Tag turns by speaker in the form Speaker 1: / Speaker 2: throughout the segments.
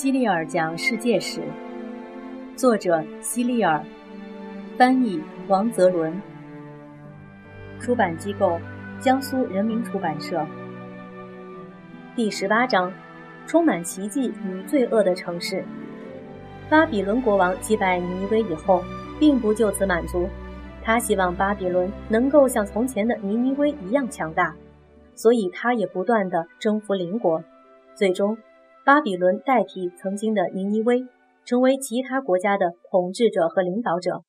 Speaker 1: 希利尔讲世界史，作者希利尔，翻译王泽伦，出版机构江苏人民出版社。第十八章：充满奇迹与罪恶的城市。巴比伦国王击败尼尼微以后，并不就此满足，他希望巴比伦能够像从前的尼尼微一样强大，所以他也不断地征服邻国，最终。巴比伦代替曾经的尼尼微，成为其他国家的统治者和领导者。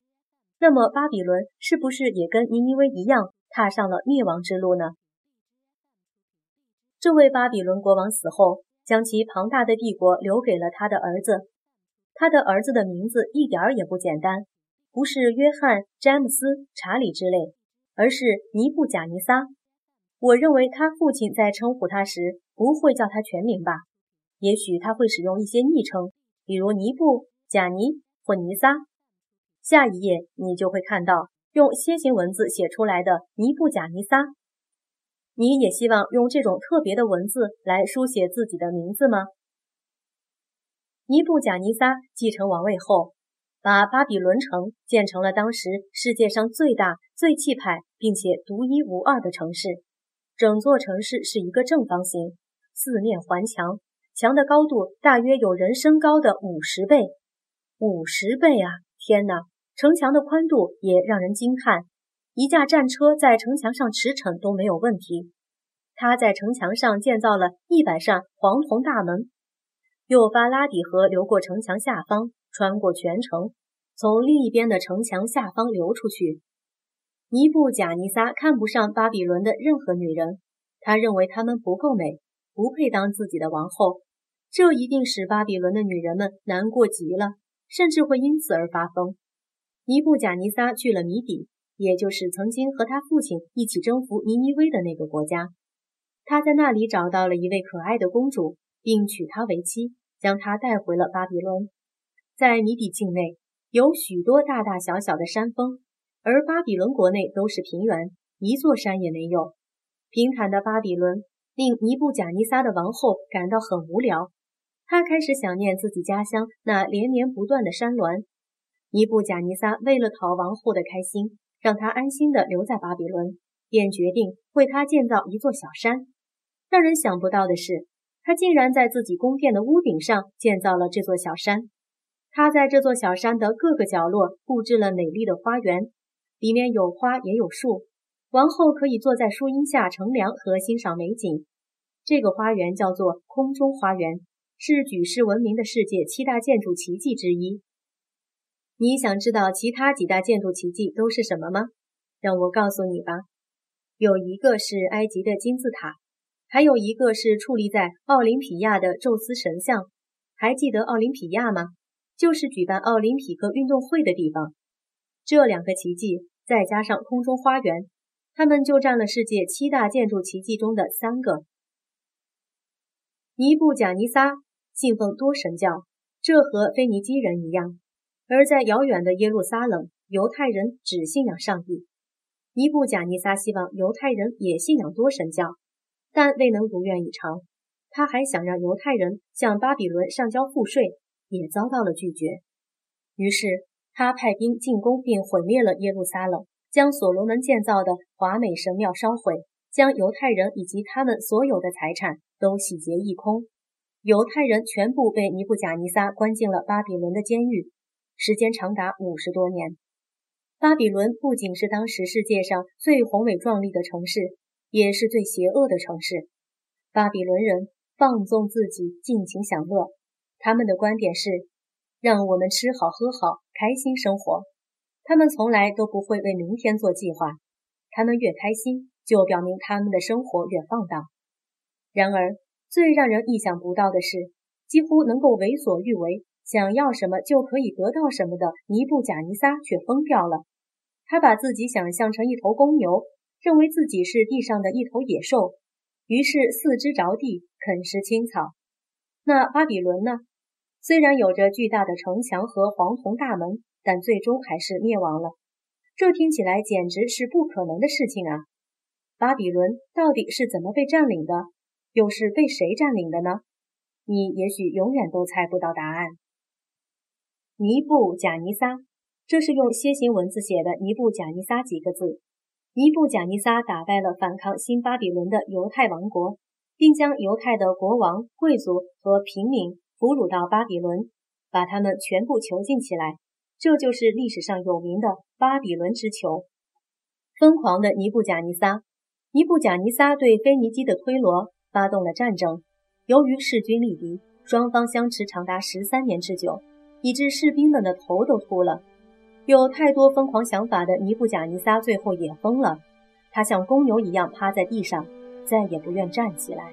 Speaker 1: 那么，巴比伦是不是也跟尼尼微一样，踏上了灭亡之路呢？这位巴比伦国王死后，将其庞大的帝国留给了他的儿子。他的儿子的名字一点儿也不简单，不是约翰、詹姆斯、查理之类，而是尼布贾尼撒。我认为他父亲在称呼他时，不会叫他全名吧。也许他会使用一些昵称，比如尼布贾尼或尼撒。下一页你就会看到用楔形文字写出来的尼布贾尼撒。你也希望用这种特别的文字来书写自己的名字吗？尼布贾尼撒继承王位后，把巴比伦城建成了当时世界上最大、最气派并且独一无二的城市。整座城市是一个正方形，四面环墙。墙的高度大约有人身高的五十倍，五十倍啊！天哪，城墙的宽度也让人惊叹，一架战车在城墙上驰骋都没有问题。他在城墙上建造了一百扇黄铜大门，幼发拉底河流过城墙下方，穿过全城，从另一边的城墙下方流出去。尼布贾尼撒看不上巴比伦的任何女人，他认为她们不够美，不配当自己的王后。这一定使巴比伦的女人们难过极了，甚至会因此而发疯。尼布贾尼撒去了米底，也就是曾经和他父亲一起征服尼尼微的那个国家。他在那里找到了一位可爱的公主，并娶她为妻，将她带回了巴比伦。在米底境内有许多大大小小的山峰，而巴比伦国内都是平原，一座山也没有。平坦的巴比伦令尼布贾尼撒的王后感到很无聊。他开始想念自己家乡那连绵不断的山峦。尼布贾尼撒为了讨王后的开心，让他安心地留在巴比伦，便决定为他建造一座小山。让人想不到的是，他竟然在自己宫殿的屋顶上建造了这座小山。他在这座小山的各个角落布置了美丽的花园，里面有花也有树，王后可以坐在树荫下乘凉和欣赏美景。这个花园叫做空中花园。是举世闻名的世界七大建筑奇迹之一。你想知道其他几大建筑奇迹都是什么吗？让我告诉你吧。有一个是埃及的金字塔，还有一个是矗立在奥林匹亚的宙斯神像。还记得奥林匹亚吗？就是举办奥林匹克运动会的地方。这两个奇迹再加上空中花园，它们就占了世界七大建筑奇迹中的三个。尼布贾尼撒。信奉多神教，这和腓尼基人一样。而在遥远的耶路撒冷，犹太人只信仰上帝。尼布贾尼撒希望犹太人也信仰多神教，但未能如愿以偿。他还想让犹太人向巴比伦上交赋税，也遭到了拒绝。于是他派兵进攻并毁灭了耶路撒冷，将所罗门建造的华美神庙烧毁，将犹太人以及他们所有的财产都洗劫一空。犹太人全部被尼布贾尼撒关进了巴比伦的监狱，时间长达五十多年。巴比伦不仅是当时世界上最宏伟壮丽的城市，也是最邪恶的城市。巴比伦人放纵自己，尽情享乐。他们的观点是：让我们吃好喝好，开心生活。他们从来都不会为明天做计划。他们越开心，就表明他们的生活越放荡。然而，最让人意想不到的是，几乎能够为所欲为，想要什么就可以得到什么的尼布贾尼撒却疯掉了。他把自己想象成一头公牛，认为自己是地上的一头野兽，于是四肢着地啃食青草。那巴比伦呢？虽然有着巨大的城墙和黄铜大门，但最终还是灭亡了。这听起来简直是不可能的事情啊！巴比伦到底是怎么被占领的？又是被谁占领的呢？你也许永远都猜不到答案。尼布贾尼撒，这是用楔形文字写的“尼布贾尼撒”几个字。尼布贾尼撒打败了反抗新巴比伦的犹太王国，并将犹太的国王、贵族和平民俘虏到巴比伦，把他们全部囚禁起来。这就是历史上有名的巴比伦之囚。疯狂的尼布贾尼撒，尼布贾尼撒对腓尼基的推罗发动了战争。由于势均力敌，双方相持长达十三年之久，以致士兵们的头都秃了。有太多疯狂想法的尼布贾尼撒最后也疯了，他像公牛一样趴在地上，再也不愿站起来。